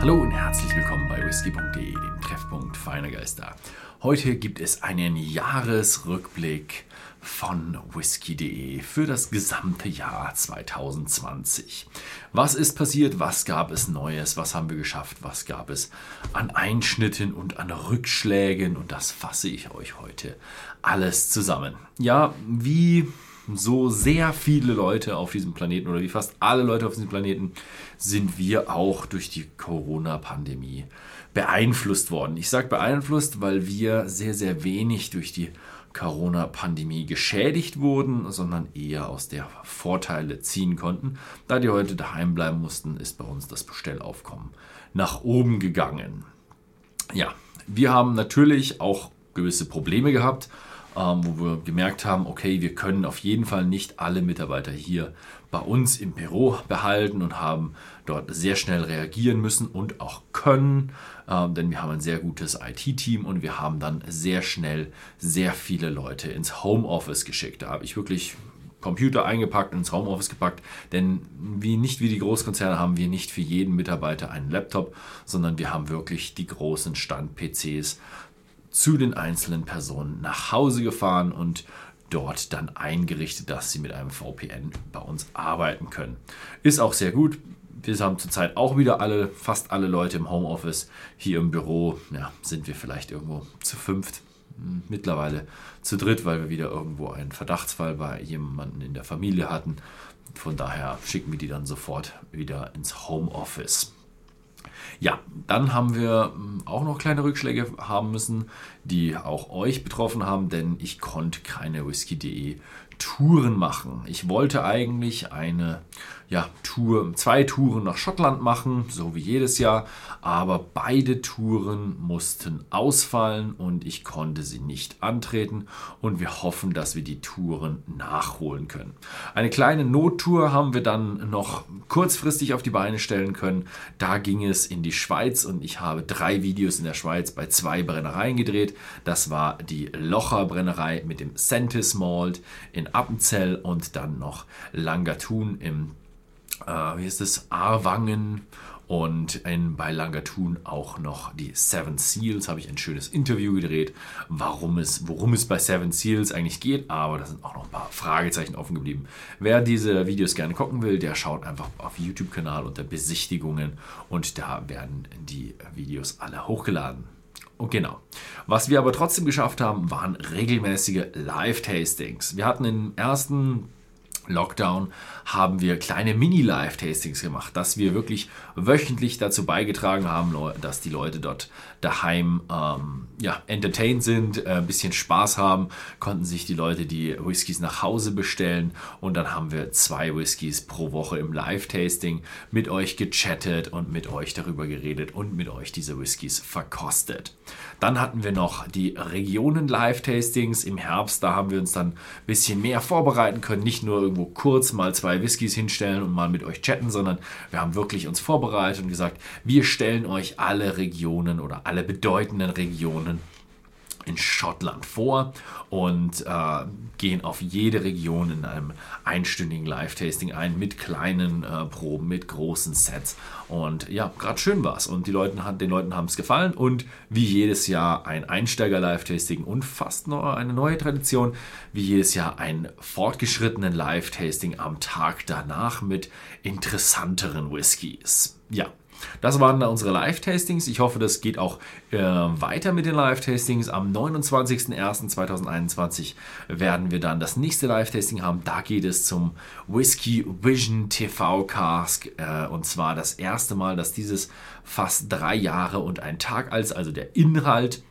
Hallo und herzlich willkommen bei whisky.de, dem Treffpunkt feiner Geister. Heute gibt es einen Jahresrückblick von whisky.de für das gesamte Jahr 2020. Was ist passiert? Was gab es Neues? Was haben wir geschafft? Was gab es an Einschnitten und an Rückschlägen? Und das fasse ich euch heute alles zusammen. Ja, wie so sehr viele Leute auf diesem Planeten oder wie fast alle Leute auf diesem Planeten sind wir auch durch die Corona-Pandemie beeinflusst worden. Ich sage beeinflusst, weil wir sehr, sehr wenig durch die Corona-Pandemie geschädigt wurden, sondern eher aus der Vorteile ziehen konnten. Da die heute daheim bleiben mussten, ist bei uns das Bestellaufkommen nach oben gegangen. Ja, wir haben natürlich auch gewisse Probleme gehabt, ähm, wo wir gemerkt haben, okay, wir können auf jeden Fall nicht alle Mitarbeiter hier bei uns im Büro behalten und haben dort sehr schnell reagieren müssen und auch können, ähm, denn wir haben ein sehr gutes IT-Team und wir haben dann sehr schnell sehr viele Leute ins Homeoffice geschickt. Da habe ich wirklich Computer eingepackt ins Homeoffice gepackt, denn wie nicht wie die Großkonzerne haben wir nicht für jeden Mitarbeiter einen Laptop, sondern wir haben wirklich die großen Stand-PCs zu den einzelnen Personen nach Hause gefahren und dort dann eingerichtet, dass sie mit einem VPN bei uns arbeiten können. Ist auch sehr gut. Wir haben zurzeit auch wieder alle, fast alle Leute im Homeoffice. Hier im Büro ja, sind wir vielleicht irgendwo zu fünft, hm, mittlerweile zu dritt, weil wir wieder irgendwo einen Verdachtsfall bei jemandem in der Familie hatten. Von daher schicken wir die dann sofort wieder ins Homeoffice. Ja, dann haben wir hm, auch noch kleine Rückschläge haben müssen, die auch euch betroffen haben, denn ich konnte keine whisky.de Touren machen. Ich wollte eigentlich eine ja, Tour, zwei Touren nach Schottland machen, so wie jedes Jahr, aber beide Touren mussten ausfallen und ich konnte sie nicht antreten und wir hoffen, dass wir die Touren nachholen können. Eine kleine Nottour haben wir dann noch kurzfristig auf die Beine stellen können. Da ging es in die Schweiz und ich habe drei Videos in der Schweiz bei zwei Brennereien gedreht. Das war die Locher Brennerei mit dem Sentis Malt in Appenzell und dann noch Langatun im äh, wie ist es, Arwangen und in, bei Langatun auch noch die Seven Seals. Habe ich ein schönes Interview gedreht, warum es, worum es bei Seven Seals eigentlich geht. Aber da sind auch noch ein paar Fragezeichen offen geblieben. Wer diese Videos gerne gucken will, der schaut einfach auf YouTube-Kanal unter Besichtigungen und da werden die Videos alle hochgeladen. Und genau. Was wir aber trotzdem geschafft haben, waren regelmäßige Live-Tastings. Wir hatten im ersten Lockdown haben wir kleine Mini-Live-Tastings gemacht, dass wir wirklich wöchentlich dazu beigetragen haben, dass die Leute dort daheim ähm, ja, entertained sind, äh, ein bisschen Spaß haben, konnten sich die Leute die Whiskys nach Hause bestellen und dann haben wir zwei Whiskys pro Woche im Live-Tasting mit euch gechattet und mit euch darüber geredet und mit euch diese Whiskys verkostet. Dann hatten wir noch die Regionen-Live-Tastings im Herbst, da haben wir uns dann ein bisschen mehr vorbereiten können, nicht nur irgendwo kurz mal zwei Whiskys hinstellen und mal mit euch chatten, sondern wir haben wirklich uns vorbereitet und gesagt, wir stellen euch alle Regionen oder alle bedeutenden Regionen in Schottland vor und äh, gehen auf jede Region in einem einstündigen Live-Tasting ein mit kleinen äh, Proben, mit großen Sets. Und ja, gerade schön war es. Und die Leute, den Leuten haben es gefallen. Und wie jedes Jahr ein Einsteiger-Live-Tasting und fast noch eine neue Tradition, wie jedes Jahr ein fortgeschrittenen Live-Tasting am Tag danach mit interessanteren Whiskys. Ja, das waren unsere Live-Tastings. Ich hoffe, das geht auch äh, weiter mit den Live-Tastings. Am 29.01.2021 werden wir dann das nächste Live-Tasting haben. Da geht es zum Whiskey Vision TV Cask. Äh, und zwar das erste Mal, dass dieses fast drei Jahre und ein Tag alt, also der Inhalt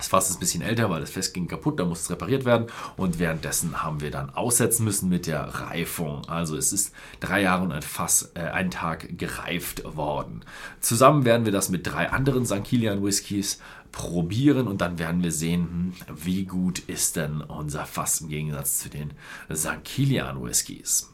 das Fass ist ein bisschen älter, weil das Fest ging kaputt, da muss es repariert werden. Und währenddessen haben wir dann aussetzen müssen mit der Reifung. Also es ist drei Jahre und ein Fass, äh, ein Tag gereift worden. Zusammen werden wir das mit drei anderen St. Kilian Whiskys probieren und dann werden wir sehen, hm, wie gut ist denn unser Fass im Gegensatz zu den St. Kilian Whiskys.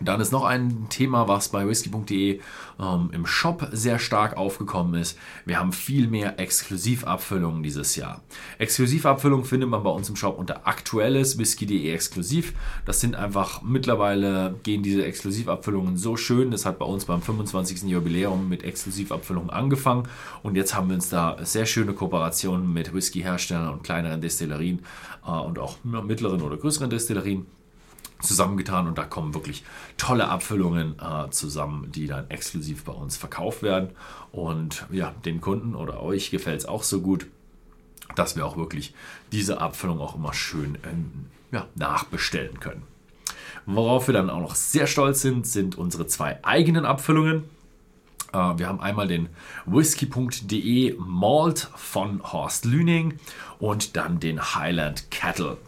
Dann ist noch ein Thema, was bei whisky.de ähm, im Shop sehr stark aufgekommen ist. Wir haben viel mehr Exklusivabfüllungen dieses Jahr. Exklusivabfüllungen findet man bei uns im Shop unter aktuelles whisky.de exklusiv. Das sind einfach mittlerweile gehen diese Exklusivabfüllungen so schön. Das hat bei uns beim 25. Jubiläum mit Exklusivabfüllungen angefangen und jetzt haben wir uns da sehr schöne Kooperationen mit Whiskyherstellern und kleineren Destillerien äh, und auch mittleren oder größeren Destillerien zusammengetan und da kommen wirklich tolle Abfüllungen äh, zusammen, die dann exklusiv bei uns verkauft werden. Und ja, den Kunden oder euch gefällt es auch so gut, dass wir auch wirklich diese Abfüllung auch immer schön äh, ja, nachbestellen können. Worauf wir dann auch noch sehr stolz sind, sind unsere zwei eigenen Abfüllungen. Äh, wir haben einmal den whisky.de Malt von Horst Lüning und dann den Highland Cattle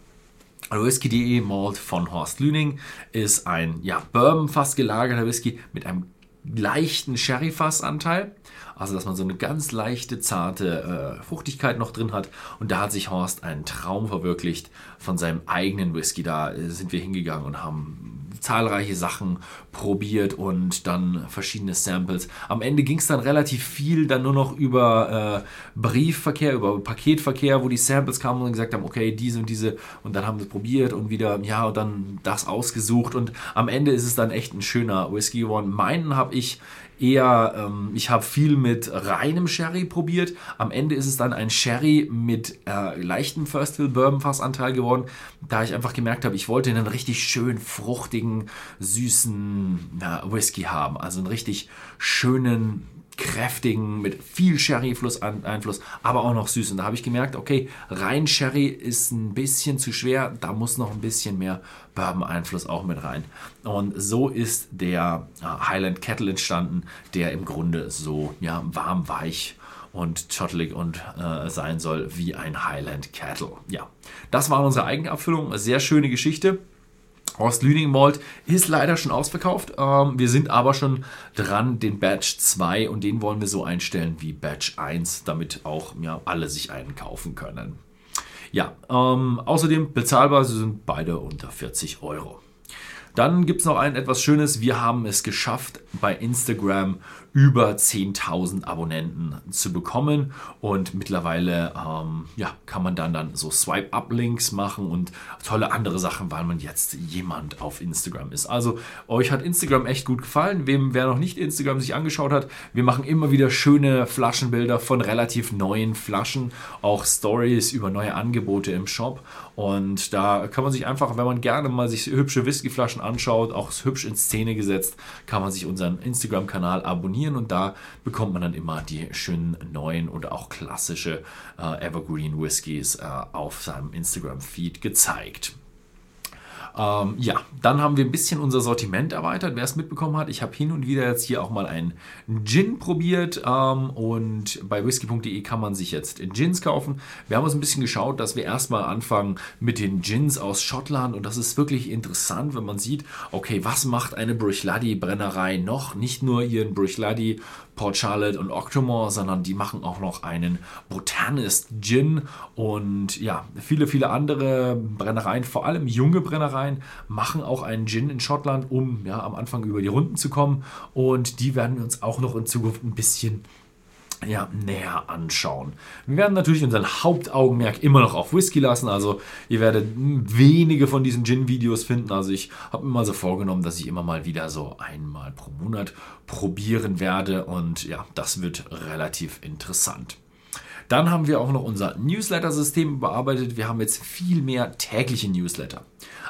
Whisky.de Malt von Horst Lüning ist ein ja, Bourbon fast gelagerter Whisky mit einem leichten Sherry-Fassanteil. Also, dass man so eine ganz leichte, zarte äh, Fruchtigkeit noch drin hat. Und da hat sich Horst einen Traum verwirklicht von seinem eigenen Whisky. Da äh, sind wir hingegangen und haben zahlreiche Sachen probiert und dann verschiedene Samples. Am Ende ging es dann relativ viel dann nur noch über äh, Briefverkehr, über Paketverkehr, wo die Samples kamen und gesagt haben, okay, diese und diese und dann haben es probiert und wieder, ja, und dann das ausgesucht und am Ende ist es dann echt ein schöner Whisky geworden. Meinen habe ich eher, ähm, ich habe viel mit reinem Sherry probiert. Am Ende ist es dann ein Sherry mit äh, leichtem First Fill Bourbon Fassanteil geworden, da ich einfach gemerkt habe, ich wollte einen richtig schön fruchtigen, süßen ja, Whisky haben. Also einen richtig schönen, kräftigen, mit viel Sherry-Einfluss, aber auch noch süß. Und da habe ich gemerkt, okay, rein Sherry ist ein bisschen zu schwer, da muss noch ein bisschen mehr Bourbon-Einfluss auch mit rein. Und so ist der äh, Highland Kettle entstanden, der im Grunde so ja, warm, weich und schottelig und äh, sein soll wie ein Highland Kettle. Ja, das war unsere Eigenabfüllung. Sehr schöne Geschichte. Horst Lüning Malt ist leider schon ausverkauft. Ähm, wir sind aber schon dran, den Batch 2 und den wollen wir so einstellen wie Batch 1, damit auch ja, alle sich einen kaufen können. Ja, ähm, außerdem bezahlbar sind beide unter 40 Euro. Dann gibt es noch ein etwas Schönes. Wir haben es geschafft, bei Instagram über 10.000 Abonnenten zu bekommen. Und mittlerweile ähm, ja, kann man dann, dann so Swipe-Up-Links machen und tolle andere Sachen, weil man jetzt jemand auf Instagram ist. Also euch hat Instagram echt gut gefallen. Wem, wer noch nicht Instagram sich angeschaut hat, wir machen immer wieder schöne Flaschenbilder von relativ neuen Flaschen, auch Stories über neue Angebote im Shop. Und da kann man sich einfach, wenn man gerne mal sich hübsche Whiskyflaschen anschaut, auch hübsch in Szene gesetzt, kann man sich unseren Instagram-Kanal abonnieren und da bekommt man dann immer die schönen neuen oder auch klassische äh, Evergreen Whiskys äh, auf seinem Instagram-Feed gezeigt. Ähm, ja, dann haben wir ein bisschen unser Sortiment erweitert. Wer es mitbekommen hat, ich habe hin und wieder jetzt hier auch mal einen Gin probiert ähm, und bei whisky.de kann man sich jetzt Gins kaufen. Wir haben uns ein bisschen geschaut, dass wir erstmal anfangen mit den Gins aus Schottland und das ist wirklich interessant, wenn man sieht, okay, was macht eine Bruichladdich Brennerei noch? Nicht nur ihren Bruichladdich Port Charlotte und Octomore, sondern die machen auch noch einen Botanist Gin und ja, viele, viele andere Brennereien, vor allem junge Brennereien, machen auch einen Gin in Schottland, um ja am Anfang über die Runden zu kommen und die werden wir uns auch noch in Zukunft ein bisschen ja, näher anschauen. Wir werden natürlich unseren Hauptaugenmerk immer noch auf Whisky lassen. Also ihr werdet wenige von diesen Gin-Videos finden. Also ich habe mir mal so vorgenommen, dass ich immer mal wieder so einmal pro Monat probieren werde. Und ja, das wird relativ interessant. Dann haben wir auch noch unser Newsletter-System bearbeitet. Wir haben jetzt viel mehr tägliche Newsletter.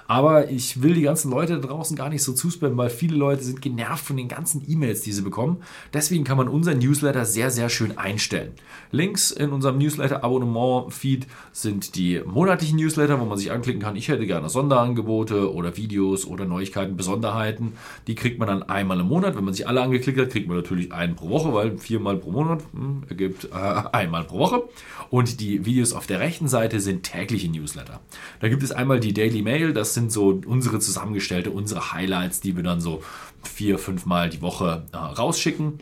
Aber ich will die ganzen Leute da draußen gar nicht so zuspammen, weil viele Leute sind genervt von den ganzen E-Mails, die sie bekommen. Deswegen kann man unseren Newsletter sehr, sehr schön einstellen. Links in unserem Newsletter-Abonnement-Feed sind die monatlichen Newsletter, wo man sich anklicken kann, ich hätte gerne Sonderangebote oder Videos oder Neuigkeiten, Besonderheiten. Die kriegt man dann einmal im Monat. Wenn man sich alle angeklickt hat, kriegt man natürlich einen pro Woche, weil viermal pro Monat hm, ergibt äh, einmal pro Woche. Und die Videos auf der rechten Seite sind tägliche Newsletter. Da gibt es einmal die Daily Mail, das sind so unsere zusammengestellte, unsere Highlights, die wir dann so vier, fünf Mal die Woche äh, rausschicken.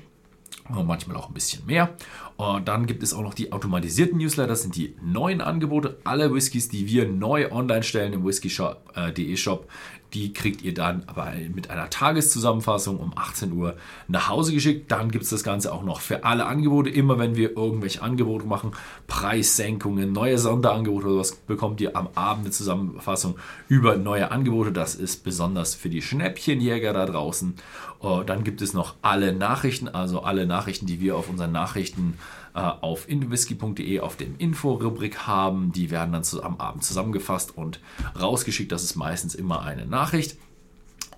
Manchmal auch ein bisschen mehr. Und dann gibt es auch noch die automatisierten Newsletter, das sind die neuen Angebote. Alle Whiskys, die wir neu online stellen im whisky.de äh, Shop, Die kriegt ihr dann aber mit einer Tageszusammenfassung um 18 Uhr nach Hause geschickt. Dann gibt es das Ganze auch noch für alle Angebote. Immer wenn wir irgendwelche Angebote machen, Preissenkungen, neue Sonderangebote oder was, bekommt ihr am Abend eine Zusammenfassung über neue Angebote. Das ist besonders für die Schnäppchenjäger da draußen. Uh, dann gibt es noch alle Nachrichten, also alle Nachrichten, die wir auf unseren Nachrichten auf inwhisky.de auf dem Info-Rubrik haben. Die werden dann zu, am Abend zusammengefasst und rausgeschickt. Das ist meistens immer eine Nachricht.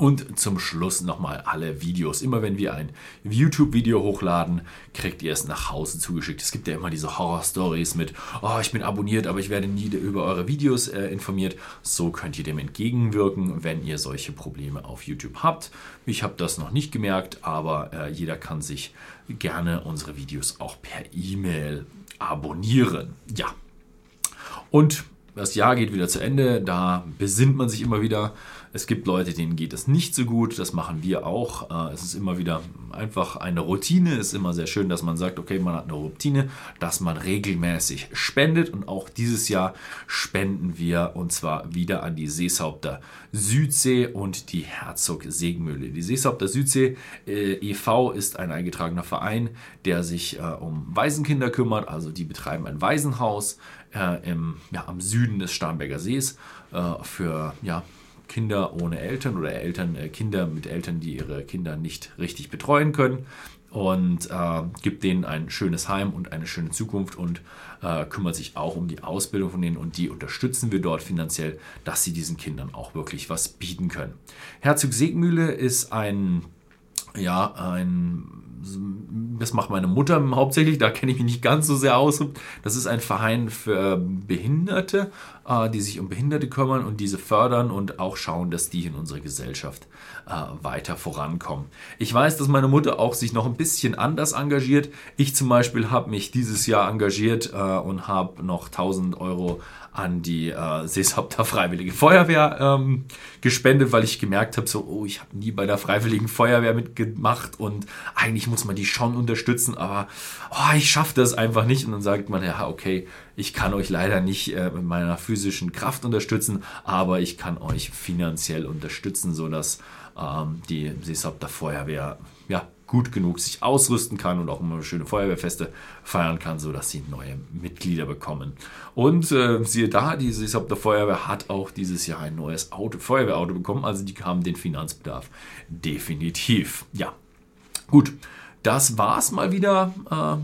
Und zum Schluss nochmal alle Videos. Immer wenn wir ein YouTube-Video hochladen, kriegt ihr es nach Hause zugeschickt. Es gibt ja immer diese Horror-Stories mit, oh, ich bin abonniert, aber ich werde nie über eure Videos äh, informiert. So könnt ihr dem entgegenwirken, wenn ihr solche Probleme auf YouTube habt. Ich habe das noch nicht gemerkt, aber äh, jeder kann sich gerne unsere Videos auch per E-Mail abonnieren. Ja. Und das Jahr geht wieder zu Ende, da besinnt man sich immer wieder. Es gibt Leute, denen geht es nicht so gut, das machen wir auch. Äh, es ist immer wieder einfach eine Routine. Es ist immer sehr schön, dass man sagt, okay, man hat eine Routine, dass man regelmäßig spendet. Und auch dieses Jahr spenden wir und zwar wieder an die Seeshaupter Südsee und die Herzog Segenmühle. Die Seeshaupter Südsee äh, e.V. ist ein eingetragener Verein, der sich äh, um Waisenkinder kümmert. Also die betreiben ein Waisenhaus äh, im, ja, am Süden des Starnberger Sees äh, für ja, Kinder ohne Eltern oder Eltern, äh, Kinder mit Eltern, die ihre Kinder nicht richtig betreuen können und äh, gibt denen ein schönes Heim und eine schöne Zukunft und äh, kümmert sich auch um die Ausbildung von denen und die unterstützen wir dort finanziell, dass sie diesen Kindern auch wirklich was bieten können. Herzog Segmühle ist ein ja, ein, das macht meine Mutter hauptsächlich, da kenne ich mich nicht ganz so sehr aus. Das ist ein Verein für Behinderte, äh, die sich um Behinderte kümmern und diese fördern und auch schauen, dass die in unserer Gesellschaft äh, weiter vorankommen. Ich weiß, dass meine Mutter auch sich noch ein bisschen anders engagiert. Ich zum Beispiel habe mich dieses Jahr engagiert äh, und habe noch 1000 Euro an die äh, Seeshopter Freiwillige Feuerwehr ähm, gespendet, weil ich gemerkt habe, so, oh, ich habe nie bei der Freiwilligen Feuerwehr mitgemacht und eigentlich muss man die schon unterstützen, aber oh, ich schaffe das einfach nicht. Und dann sagt man, ja, okay, ich kann euch leider nicht äh, mit meiner physischen Kraft unterstützen, aber ich kann euch finanziell unterstützen, sodass ähm, die Seeshopter Feuerwehr ja, gut genug sich ausrüsten kann und auch immer schöne Feuerwehrfeste feiern kann, sodass sie neue Mitglieder bekommen. Und äh, siehe da, die Seeshopter Feuerwehr hat auch dieses Jahr ein neues Auto, Feuerwehrauto bekommen, also die haben den Finanzbedarf definitiv. Ja, gut, das war's mal wieder äh,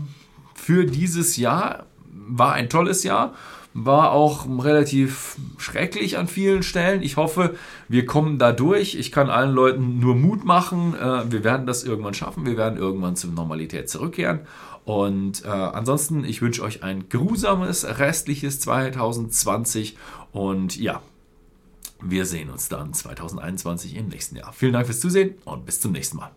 für dieses Jahr. War ein tolles Jahr war auch relativ schrecklich an vielen Stellen. Ich hoffe, wir kommen da durch. Ich kann allen Leuten nur Mut machen. Äh, wir werden das irgendwann schaffen. Wir werden irgendwann zur Normalität zurückkehren. Und äh, ansonsten, ich wünsche euch ein grusames restliches 2020 und ja, wir sehen uns dann 2021 im nächsten Jahr. Vielen Dank fürs Zusehen und bis zum nächsten Mal.